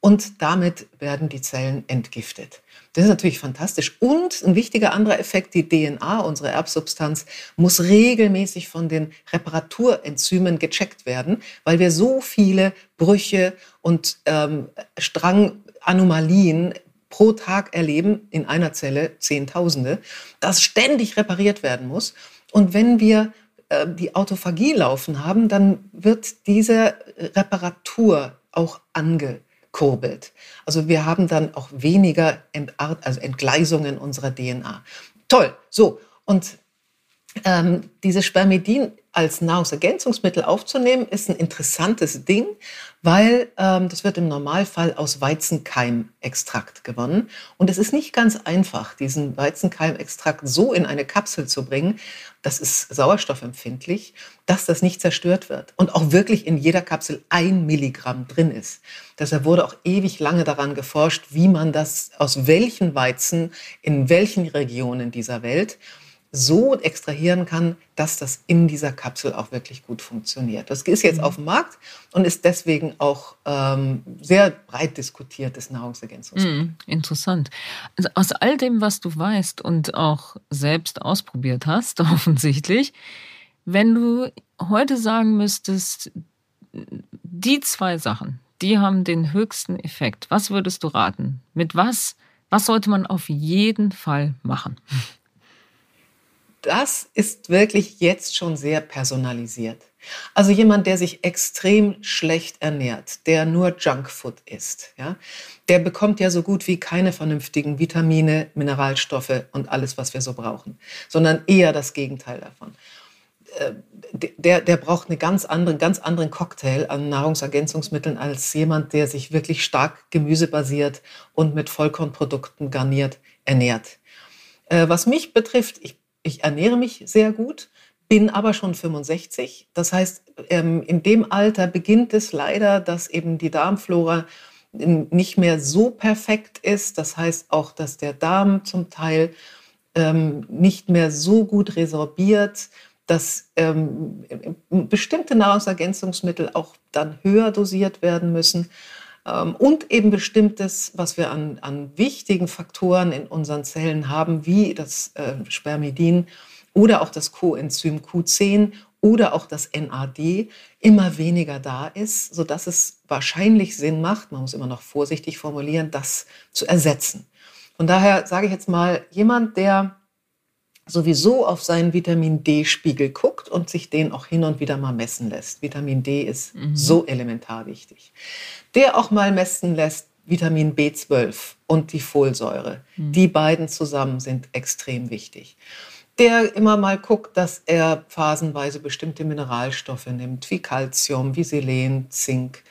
und damit werden die Zellen entgiftet. Das ist natürlich fantastisch. Und ein wichtiger anderer Effekt, die DNA, unsere Erbsubstanz, muss regelmäßig von den Reparaturenzymen gecheckt werden, weil wir so viele Brüche und ähm, Stranganomalien pro Tag erleben, in einer Zelle Zehntausende, dass ständig repariert werden muss. Und wenn wir äh, die Autophagie laufen haben, dann wird diese Reparatur auch angekurbelt. Also wir haben dann auch weniger Entart also Entgleisungen unserer DNA. Toll. So, und ähm, dieses Spermidin als Nahrungsergänzungsmittel aufzunehmen, ist ein interessantes Ding, weil ähm, das wird im Normalfall aus Weizenkeimextrakt gewonnen. Und es ist nicht ganz einfach, diesen Weizenkeimextrakt so in eine Kapsel zu bringen, das ist sauerstoffempfindlich, dass das nicht zerstört wird. Und auch wirklich in jeder Kapsel ein Milligramm drin ist. Deshalb wurde auch ewig lange daran geforscht, wie man das aus welchen Weizen in welchen Regionen dieser Welt so extrahieren kann, dass das in dieser Kapsel auch wirklich gut funktioniert. Das ist jetzt mhm. auf dem Markt und ist deswegen auch ähm, sehr breit diskutiertes Nahrungsergänzungsmittel. Mhm, interessant. Also aus all dem, was du weißt und auch selbst ausprobiert hast, offensichtlich, wenn du heute sagen müsstest, die zwei Sachen, die haben den höchsten Effekt. Was würdest du raten? Mit was, was sollte man auf jeden Fall machen? Das ist wirklich jetzt schon sehr personalisiert. Also jemand, der sich extrem schlecht ernährt, der nur Junkfood isst, ja, der bekommt ja so gut wie keine vernünftigen Vitamine, Mineralstoffe und alles, was wir so brauchen, sondern eher das Gegenteil davon. Äh, der, der braucht einen ganz anderen, ganz anderen Cocktail an Nahrungsergänzungsmitteln als jemand, der sich wirklich stark gemüsebasiert und mit Vollkornprodukten garniert ernährt. Äh, was mich betrifft, ich ich ernähre mich sehr gut, bin aber schon 65. Das heißt, ähm, in dem Alter beginnt es leider, dass eben die Darmflora nicht mehr so perfekt ist. Das heißt auch, dass der Darm zum Teil ähm, nicht mehr so gut resorbiert, dass ähm, bestimmte Nahrungsergänzungsmittel auch dann höher dosiert werden müssen. Und eben bestimmtes, was wir an, an wichtigen Faktoren in unseren Zellen haben, wie das äh, Spermidin oder auch das Coenzym Q10 oder auch das NAD immer weniger da ist, sodass es wahrscheinlich Sinn macht, man muss immer noch vorsichtig formulieren, das zu ersetzen. Von daher sage ich jetzt mal, jemand, der sowieso auf seinen Vitamin D-Spiegel guckt und sich den auch hin und wieder mal messen lässt. Vitamin D ist mhm. so elementar wichtig. Der auch mal messen lässt Vitamin B12 und die Folsäure. Mhm. Die beiden zusammen sind extrem wichtig. Der immer mal guckt, dass er phasenweise bestimmte Mineralstoffe nimmt, wie Calcium, wie Selen, Zink,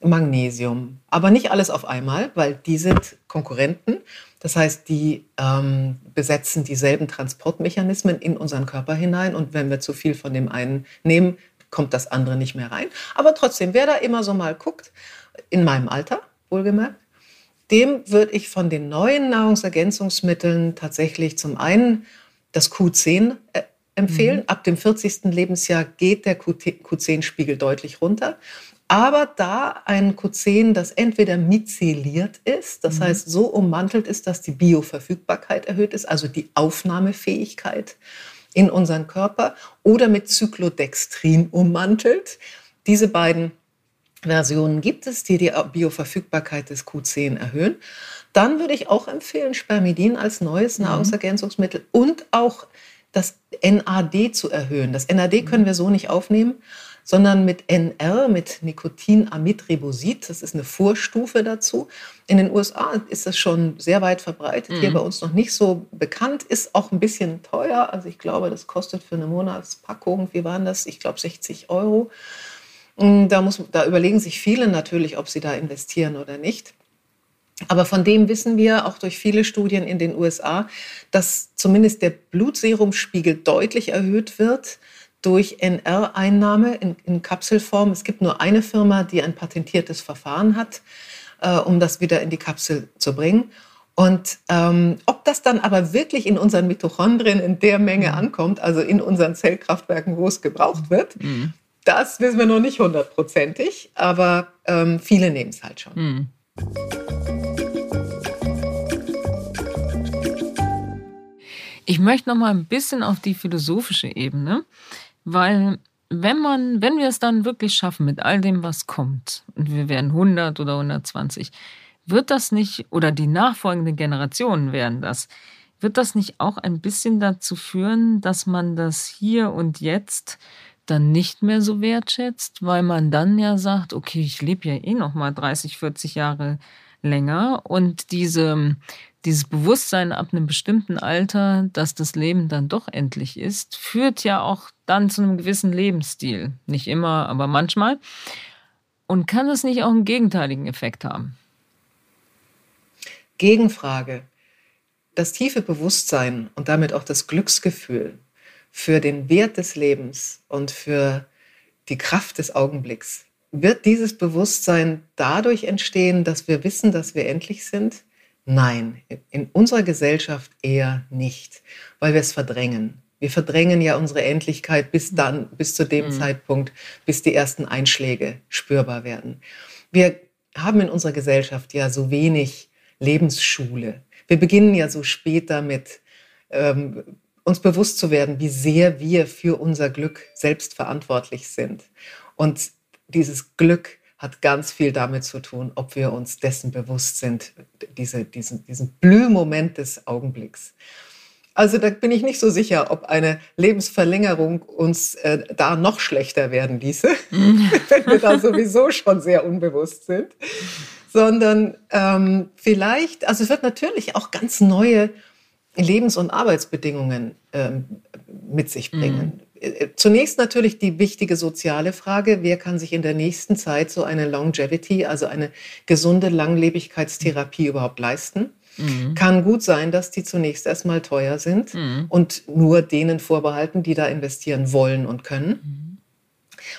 Magnesium. Aber nicht alles auf einmal, weil die sind Konkurrenten das heißt, die ähm, besetzen dieselben Transportmechanismen in unseren Körper hinein. Und wenn wir zu viel von dem einen nehmen, kommt das andere nicht mehr rein. Aber trotzdem, wer da immer so mal guckt, in meinem Alter, wohlgemerkt, dem würde ich von den neuen Nahrungsergänzungsmitteln tatsächlich zum einen das Q10 äh, empfehlen. Mhm. Ab dem 40. Lebensjahr geht der Q10-Spiegel deutlich runter aber da ein Q10, das entweder myzeliert ist, das mhm. heißt so ummantelt ist, dass die Bioverfügbarkeit erhöht ist, also die Aufnahmefähigkeit in unseren Körper, oder mit Cyclodextrin ummantelt. Diese beiden Versionen gibt es, die die Bioverfügbarkeit des Q10 erhöhen. Dann würde ich auch empfehlen, Spermidin als neues mhm. Nahrungsergänzungsmittel und auch das NAD zu erhöhen. Das NAD können wir so nicht aufnehmen sondern mit NR, mit Nicotinamidribosid. Das ist eine Vorstufe dazu. In den USA ist das schon sehr weit verbreitet, mhm. hier bei uns noch nicht so bekannt, ist auch ein bisschen teuer. Also ich glaube, das kostet für eine Monatspackung, wie waren das? Ich glaube 60 Euro. Mm, da, muss, da überlegen sich viele natürlich, ob sie da investieren oder nicht. Aber von dem wissen wir auch durch viele Studien in den USA, dass zumindest der Blutserumspiegel deutlich erhöht wird durch NR-Einnahme in, in, Kapselform. Es gibt nur eine Firma, die ein patentiertes Verfahren hat, äh, um das wieder in die Kapsel zu bringen. Und ähm, ob das dann aber wirklich in unseren Mitochondrien in der Menge mhm. ankommt, also in unseren Zellkraftwerken, wo es gebraucht wird, mhm. das wissen wir noch nicht hundertprozentig, aber ähm, viele nehmen es halt schon. Mhm. Ich möchte noch mal ein bisschen auf die philosophische Ebene, weil wenn man, wenn wir es dann wirklich schaffen mit all dem, was kommt, und wir werden 100 oder 120, wird das nicht, oder die nachfolgenden Generationen werden das, wird das nicht auch ein bisschen dazu führen, dass man das hier und jetzt dann nicht mehr so wertschätzt, weil man dann ja sagt, okay, ich lebe ja eh noch mal 30, 40 Jahre länger und diese dieses Bewusstsein ab einem bestimmten Alter, dass das Leben dann doch endlich ist, führt ja auch dann zu einem gewissen Lebensstil. Nicht immer, aber manchmal. Und kann das nicht auch einen gegenteiligen Effekt haben? Gegenfrage. Das tiefe Bewusstsein und damit auch das Glücksgefühl für den Wert des Lebens und für die Kraft des Augenblicks, wird dieses Bewusstsein dadurch entstehen, dass wir wissen, dass wir endlich sind? Nein, in unserer Gesellschaft eher nicht, weil wir es verdrängen. Wir verdrängen ja unsere Endlichkeit bis dann, bis zu dem mhm. Zeitpunkt, bis die ersten Einschläge spürbar werden. Wir haben in unserer Gesellschaft ja so wenig Lebensschule. Wir beginnen ja so spät damit, ähm, uns bewusst zu werden, wie sehr wir für unser Glück selbst verantwortlich sind. Und dieses Glück hat ganz viel damit zu tun, ob wir uns dessen bewusst sind, diese, diesen, diesen Blühmoment des Augenblicks. Also da bin ich nicht so sicher, ob eine Lebensverlängerung uns äh, da noch schlechter werden ließe, wenn wir da sowieso schon sehr unbewusst sind, sondern ähm, vielleicht, also es wird natürlich auch ganz neue Lebens- und Arbeitsbedingungen ähm, mit sich bringen. Mhm. Zunächst natürlich die wichtige soziale Frage, wer kann sich in der nächsten Zeit so eine Longevity, also eine gesunde Langlebigkeitstherapie überhaupt leisten? Mhm. Kann gut sein, dass die zunächst erstmal teuer sind mhm. und nur denen vorbehalten, die da investieren wollen und können. Mhm.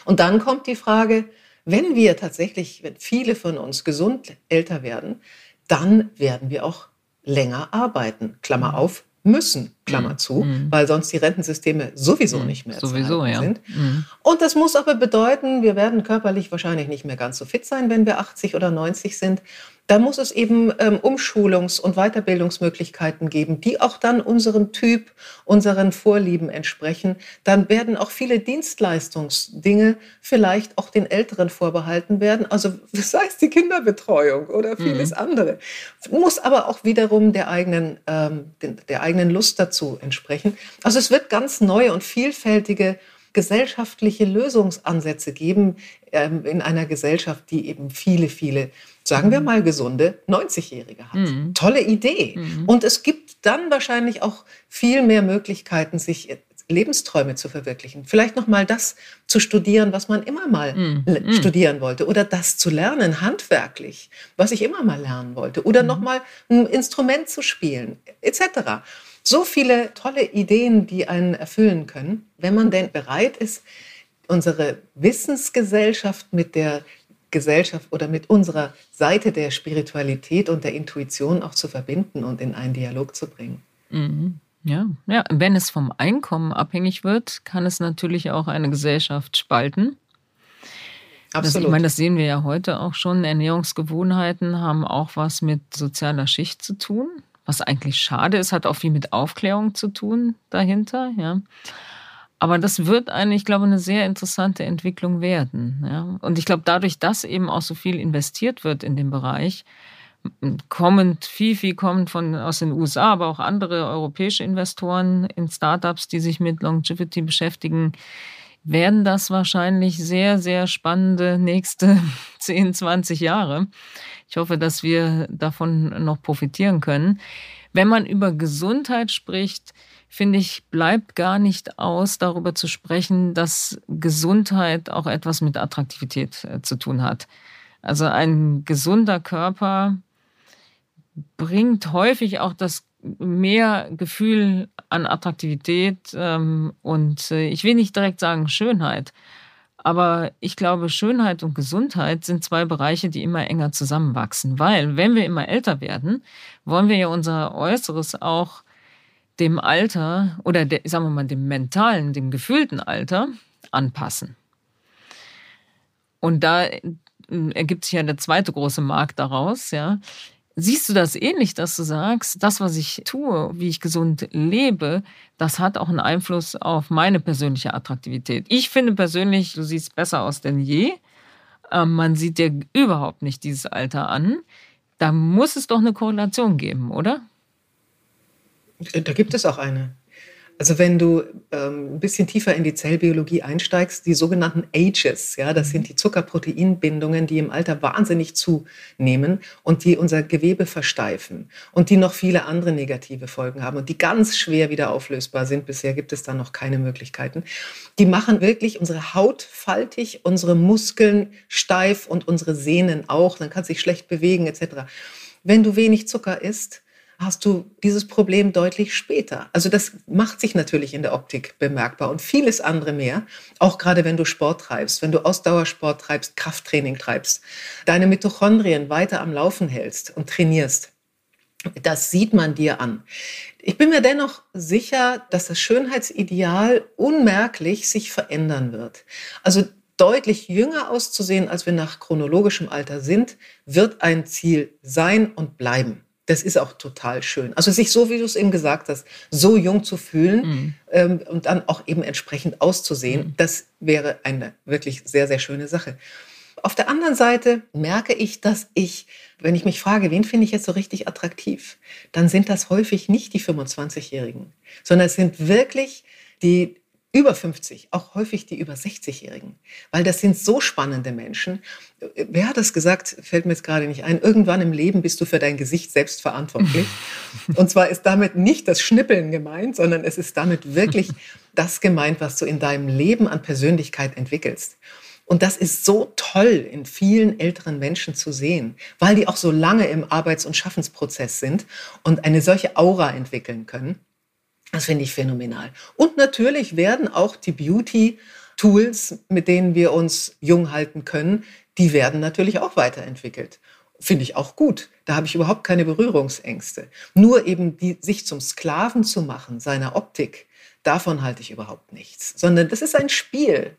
Und dann kommt die Frage, wenn wir tatsächlich, wenn viele von uns gesund älter werden, dann werden wir auch länger arbeiten. Klammer mhm. auf, müssen, Klammer mhm. zu, mhm. weil sonst die Rentensysteme sowieso mhm. nicht mehr sowieso, ja. sind. Mhm. Und das muss aber bedeuten, wir werden körperlich wahrscheinlich nicht mehr ganz so fit sein, wenn wir 80 oder 90 sind da muss es eben ähm, Umschulungs- und Weiterbildungsmöglichkeiten geben, die auch dann unserem Typ, unseren Vorlieben entsprechen. Dann werden auch viele Dienstleistungsdinge vielleicht auch den Älteren vorbehalten werden. Also sei es die Kinderbetreuung oder vieles mhm. andere. Muss aber auch wiederum der eigenen, ähm, der eigenen Lust dazu entsprechen. Also es wird ganz neue und vielfältige gesellschaftliche Lösungsansätze geben ähm, in einer Gesellschaft, die eben viele, viele sagen wir mal, gesunde 90-Jährige hat. Mhm. Tolle Idee. Mhm. Und es gibt dann wahrscheinlich auch viel mehr Möglichkeiten, sich Lebensträume zu verwirklichen. Vielleicht noch mal das zu studieren, was man immer mal mhm. studieren wollte, oder das zu lernen handwerklich, was ich immer mal lernen wollte, oder mhm. noch mal ein Instrument zu spielen, etc. So viele tolle Ideen, die einen erfüllen können, wenn man denn bereit ist, unsere Wissensgesellschaft mit der Gesellschaft oder mit unserer Seite der Spiritualität und der Intuition auch zu verbinden und in einen Dialog zu bringen. Mhm. Ja, ja, wenn es vom Einkommen abhängig wird, kann es natürlich auch eine Gesellschaft spalten. Absolut. Das, ich meine, das sehen wir ja heute auch schon. Ernährungsgewohnheiten haben auch was mit sozialer Schicht zu tun, was eigentlich schade ist, hat auch viel mit Aufklärung zu tun dahinter. Ja. Aber das wird eine, ich glaube, eine sehr interessante Entwicklung werden. Ja? Und ich glaube, dadurch, dass eben auch so viel investiert wird in dem Bereich, kommend, viel, viel kommt von, aus den USA, aber auch andere europäische Investoren in Startups, die sich mit Longevity beschäftigen, werden das wahrscheinlich sehr, sehr spannende nächste 10, 20 Jahre. Ich hoffe, dass wir davon noch profitieren können. Wenn man über Gesundheit spricht, finde ich, bleibt gar nicht aus, darüber zu sprechen, dass Gesundheit auch etwas mit Attraktivität äh, zu tun hat. Also ein gesunder Körper bringt häufig auch das mehr Gefühl an Attraktivität ähm, und äh, ich will nicht direkt sagen Schönheit, aber ich glaube, Schönheit und Gesundheit sind zwei Bereiche, die immer enger zusammenwachsen, weil wenn wir immer älter werden, wollen wir ja unser Äußeres auch dem Alter oder der, sagen wir mal dem mentalen, dem gefühlten Alter anpassen. Und da äh, ergibt sich ja der zweite große Markt daraus, ja. Siehst du das ähnlich, dass du sagst, das, was ich tue, wie ich gesund lebe, das hat auch einen Einfluss auf meine persönliche Attraktivität? Ich finde persönlich, du siehst besser aus denn je. Ähm, man sieht dir überhaupt nicht dieses Alter an. Da muss es doch eine Korrelation geben, oder? Da gibt es auch eine. Also wenn du ähm, ein bisschen tiefer in die Zellbiologie einsteigst, die sogenannten Ages, ja, das sind die Zuckerproteinbindungen, die im Alter wahnsinnig zunehmen und die unser Gewebe versteifen und die noch viele andere negative Folgen haben und die ganz schwer wieder auflösbar sind. Bisher gibt es da noch keine Möglichkeiten. Die machen wirklich unsere Haut faltig, unsere Muskeln steif und unsere Sehnen auch. Dann kann sich schlecht bewegen etc. Wenn du wenig Zucker isst, hast du dieses Problem deutlich später. Also das macht sich natürlich in der Optik bemerkbar und vieles andere mehr. Auch gerade wenn du Sport treibst, wenn du Ausdauersport treibst, Krafttraining treibst, deine Mitochondrien weiter am Laufen hältst und trainierst. Das sieht man dir an. Ich bin mir dennoch sicher, dass das Schönheitsideal unmerklich sich verändern wird. Also deutlich jünger auszusehen, als wir nach chronologischem Alter sind, wird ein Ziel sein und bleiben. Das ist auch total schön. Also sich so, wie du es eben gesagt hast, so jung zu fühlen mhm. ähm, und dann auch eben entsprechend auszusehen, mhm. das wäre eine wirklich sehr, sehr schöne Sache. Auf der anderen Seite merke ich, dass ich, wenn ich mich frage, wen finde ich jetzt so richtig attraktiv, dann sind das häufig nicht die 25-Jährigen, sondern es sind wirklich die über 50, auch häufig die über 60-Jährigen, weil das sind so spannende Menschen. Wer hat das gesagt? Fällt mir jetzt gerade nicht ein. Irgendwann im Leben bist du für dein Gesicht selbst verantwortlich. Und zwar ist damit nicht das Schnippeln gemeint, sondern es ist damit wirklich das gemeint, was du in deinem Leben an Persönlichkeit entwickelst. Und das ist so toll in vielen älteren Menschen zu sehen, weil die auch so lange im Arbeits- und Schaffensprozess sind und eine solche Aura entwickeln können. Das finde ich phänomenal. Und natürlich werden auch die Beauty-Tools, mit denen wir uns jung halten können, die werden natürlich auch weiterentwickelt. Finde ich auch gut. Da habe ich überhaupt keine Berührungsängste. Nur eben die, sich zum Sklaven zu machen, seiner Optik, davon halte ich überhaupt nichts. Sondern das ist ein Spiel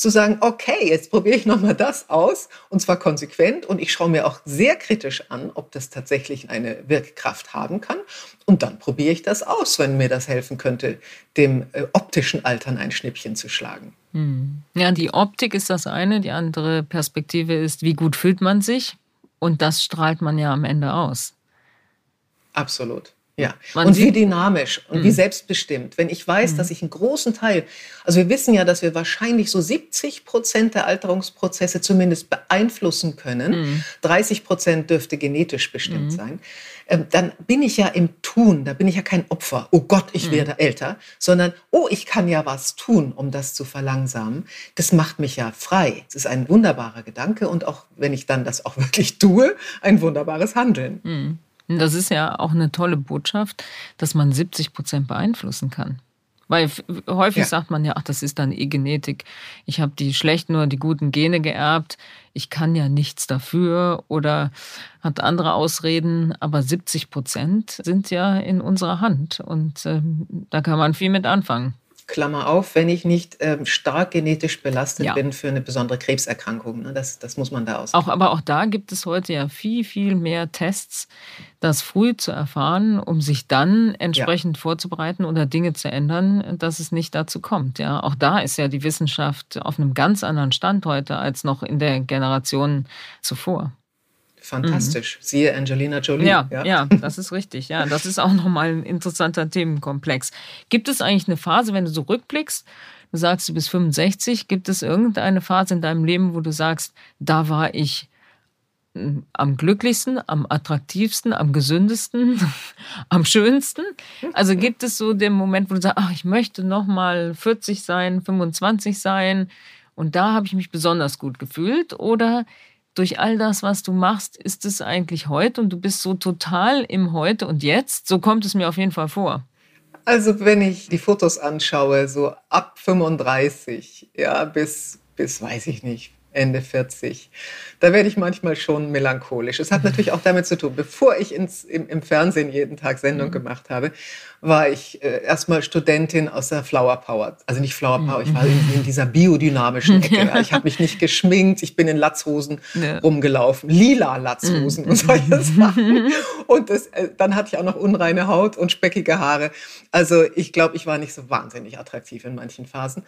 zu sagen, okay, jetzt probiere ich nochmal das aus und zwar konsequent und ich schaue mir auch sehr kritisch an, ob das tatsächlich eine Wirkkraft haben kann und dann probiere ich das aus, wenn mir das helfen könnte, dem äh, optischen Altern ein Schnippchen zu schlagen. Hm. Ja, die Optik ist das eine, die andere Perspektive ist, wie gut fühlt man sich und das strahlt man ja am Ende aus. Absolut. Ja, Man und wie dynamisch und mhm. wie selbstbestimmt. Wenn ich weiß, mhm. dass ich einen großen Teil, also wir wissen ja, dass wir wahrscheinlich so 70 Prozent der Alterungsprozesse zumindest beeinflussen können. Mhm. 30 Prozent dürfte genetisch bestimmt mhm. sein. Ähm, dann bin ich ja im Tun, da bin ich ja kein Opfer. Oh Gott, ich mhm. werde älter, sondern oh, ich kann ja was tun, um das zu verlangsamen. Das macht mich ja frei. Es ist ein wunderbarer Gedanke und auch wenn ich dann das auch wirklich tue, ein wunderbares Handeln. Das ist ja auch eine tolle Botschaft, dass man 70 Prozent beeinflussen kann. Weil häufig ja. sagt man ja, ach, das ist dann eh Genetik. Ich habe die schlechten oder die guten Gene geerbt. Ich kann ja nichts dafür oder hat andere Ausreden. Aber 70 Prozent sind ja in unserer Hand und äh, da kann man viel mit anfangen. Klammer auf, wenn ich nicht ähm, stark genetisch belastet ja. bin für eine besondere Krebserkrankung. Ne? Das, das muss man da aus. Auch, aber auch da gibt es heute ja viel, viel mehr Tests, das früh zu erfahren, um sich dann entsprechend ja. vorzubereiten oder Dinge zu ändern, dass es nicht dazu kommt. Ja, auch da ist ja die Wissenschaft auf einem ganz anderen Stand heute als noch in der Generation zuvor. Fantastisch. Mhm. Siehe Angelina Jolie. Ja, ja, ja, das ist richtig. Ja, das ist auch nochmal ein interessanter Themenkomplex. Gibt es eigentlich eine Phase, wenn du so rückblickst? du sagst, du bist 65, gibt es irgendeine Phase in deinem Leben, wo du sagst, da war ich hm, am glücklichsten, am attraktivsten, am gesündesten, am schönsten? Also gibt es so den Moment, wo du sagst, ach, ich möchte noch mal 40 sein, 25 sein und da habe ich mich besonders gut gefühlt oder durch all das, was du machst, ist es eigentlich heute und du bist so total im Heute und Jetzt. So kommt es mir auf jeden Fall vor. Also wenn ich die Fotos anschaue, so ab 35, ja, bis, bis weiß ich nicht, Ende 40. Da werde ich manchmal schon melancholisch. Es hat natürlich auch damit zu tun, bevor ich ins, im, im Fernsehen jeden Tag Sendung mhm. gemacht habe, war ich äh, erstmal Studentin aus der Flower Power. Also nicht Flower Power, ich war in, in dieser biodynamischen Ecke. Ich habe mich nicht geschminkt, ich bin in Latzhosen ja. rumgelaufen, lila Latzhosen mhm. und solche Sachen. Und das, äh, dann hatte ich auch noch unreine Haut und speckige Haare. Also ich glaube, ich war nicht so wahnsinnig attraktiv in manchen Phasen.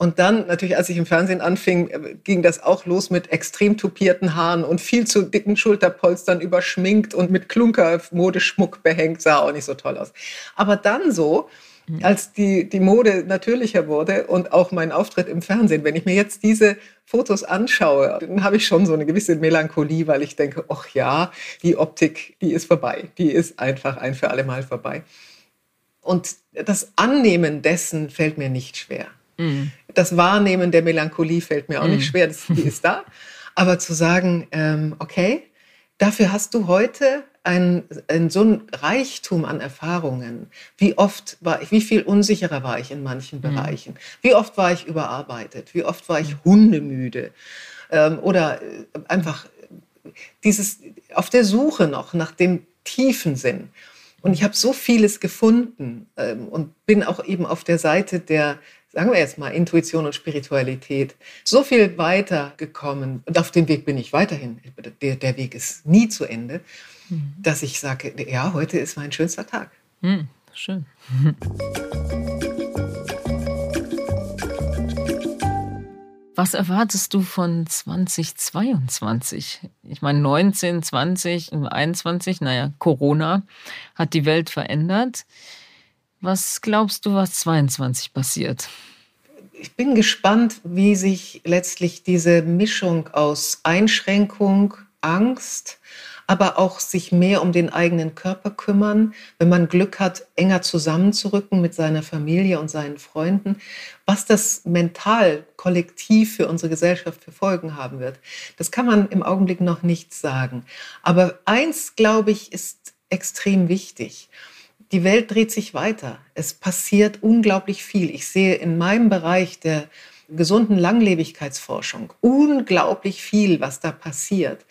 Und dann natürlich, als ich im Fernsehen anfing, äh, ging das auch los mit extrem tupierten Haaren und viel zu dicken Schulterpolstern überschminkt und mit Klunker-Modeschmuck behängt, sah auch nicht so toll aus. Aber dann so, mhm. als die, die Mode natürlicher wurde und auch mein Auftritt im Fernsehen, wenn ich mir jetzt diese Fotos anschaue, dann habe ich schon so eine gewisse Melancholie, weil ich denke, ach ja, die Optik, die ist vorbei. Die ist einfach ein für alle Mal vorbei. Und das Annehmen dessen fällt mir nicht schwer. Mhm. Das Wahrnehmen der Melancholie fällt mir auch mhm. nicht schwer, das, die ist da. Aber zu sagen, ähm, okay, dafür hast du heute ein, ein, so ein Reichtum an Erfahrungen. Wie oft war ich, wie viel unsicherer war ich in manchen mhm. Bereichen? Wie oft war ich überarbeitet? Wie oft war ich mhm. hundemüde? Ähm, oder äh, einfach dieses auf der Suche noch nach dem tiefen Sinn. Und ich habe so vieles gefunden ähm, und bin auch eben auf der Seite der sagen wir jetzt mal, Intuition und Spiritualität so viel weiter gekommen. Und auf dem Weg bin ich weiterhin. Der, der Weg ist nie zu Ende, mhm. dass ich sage, ja, heute ist mein schönster Tag. Mhm, schön. Was erwartest du von 2022? Ich meine, 19, 20, 21, naja, Corona hat die Welt verändert. Was glaubst du, was 22 passiert? Ich bin gespannt, wie sich letztlich diese Mischung aus Einschränkung, Angst, aber auch sich mehr um den eigenen Körper kümmern, wenn man Glück hat, enger zusammenzurücken mit seiner Familie und seinen Freunden, was das mental kollektiv für unsere Gesellschaft für Folgen haben wird. Das kann man im Augenblick noch nicht sagen. Aber eins, glaube ich, ist extrem wichtig die Welt dreht sich weiter. Es passiert unglaublich viel. Ich sehe in meinem Bereich der gesunden Langlebigkeitsforschung unglaublich viel, was da passiert.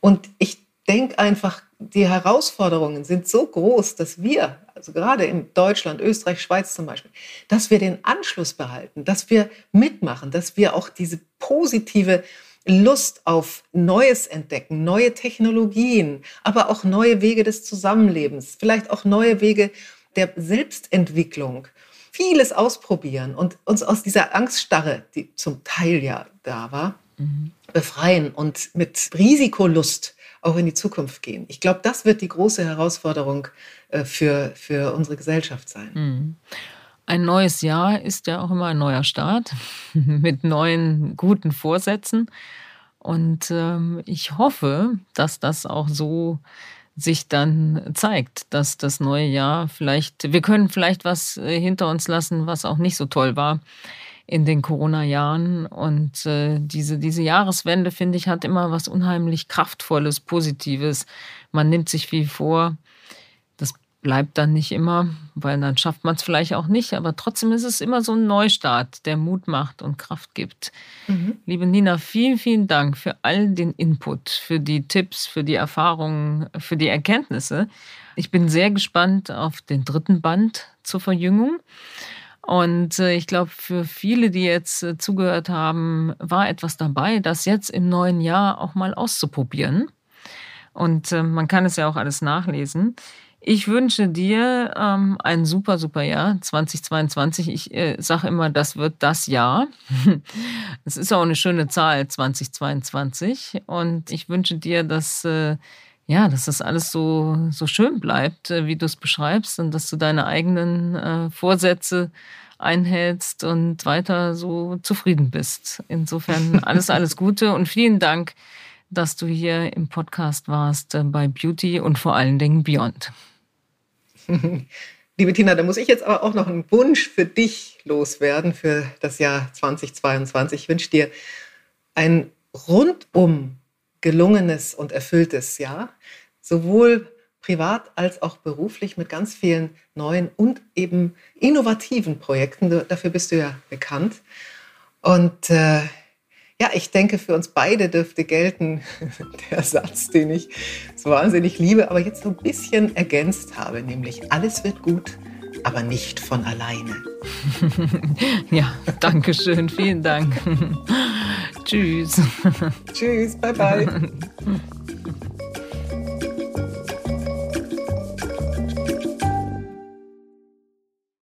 Und ich denke einfach, die Herausforderungen sind so groß, dass wir, also gerade in Deutschland, Österreich, Schweiz zum Beispiel, dass wir den Anschluss behalten, dass wir mitmachen, dass wir auch diese positive Lust auf Neues entdecken, neue Technologien, aber auch neue Wege des Zusammenlebens, vielleicht auch neue Wege der Selbstentwicklung, vieles ausprobieren und uns aus dieser Angststarre, die zum Teil ja da war, mhm. befreien und mit Risikolust auch in die Zukunft gehen. Ich glaube, das wird die große Herausforderung äh, für, für unsere Gesellschaft sein. Mhm. Ein neues Jahr ist ja auch immer ein neuer Start mit neuen guten Vorsätzen. Und ähm, ich hoffe, dass das auch so sich dann zeigt, dass das neue Jahr vielleicht, wir können vielleicht was äh, hinter uns lassen, was auch nicht so toll war in den Corona-Jahren. Und äh, diese, diese Jahreswende, finde ich, hat immer was unheimlich Kraftvolles, Positives. Man nimmt sich viel vor bleibt dann nicht immer, weil dann schafft man es vielleicht auch nicht. Aber trotzdem ist es immer so ein Neustart, der Mut macht und Kraft gibt. Mhm. Liebe Nina, vielen, vielen Dank für all den Input, für die Tipps, für die Erfahrungen, für die Erkenntnisse. Ich bin sehr gespannt auf den dritten Band zur Verjüngung. Und äh, ich glaube, für viele, die jetzt äh, zugehört haben, war etwas dabei, das jetzt im neuen Jahr auch mal auszuprobieren. Und äh, man kann es ja auch alles nachlesen. Ich wünsche dir ähm, ein super, super Jahr 2022. Ich äh, sage immer, das wird das Jahr. Es ist auch eine schöne Zahl 2022. Und ich wünsche dir, dass, äh, ja, dass das alles so, so schön bleibt, äh, wie du es beschreibst und dass du deine eigenen äh, Vorsätze einhältst und weiter so zufrieden bist. Insofern alles, alles Gute und vielen Dank, dass du hier im Podcast warst äh, bei Beauty und vor allen Dingen Beyond. Liebe Tina, da muss ich jetzt aber auch noch einen Wunsch für dich loswerden für das Jahr 2022. Ich wünsche dir ein rundum gelungenes und erfülltes Jahr, sowohl privat als auch beruflich mit ganz vielen neuen und eben innovativen Projekten. Dafür bist du ja bekannt. Und äh, ja, ich denke, für uns beide dürfte gelten der Satz, den ich so wahnsinnig liebe, aber jetzt so ein bisschen ergänzt habe, nämlich alles wird gut, aber nicht von alleine. ja, danke schön, vielen Dank. Tschüss. Tschüss, bye bye.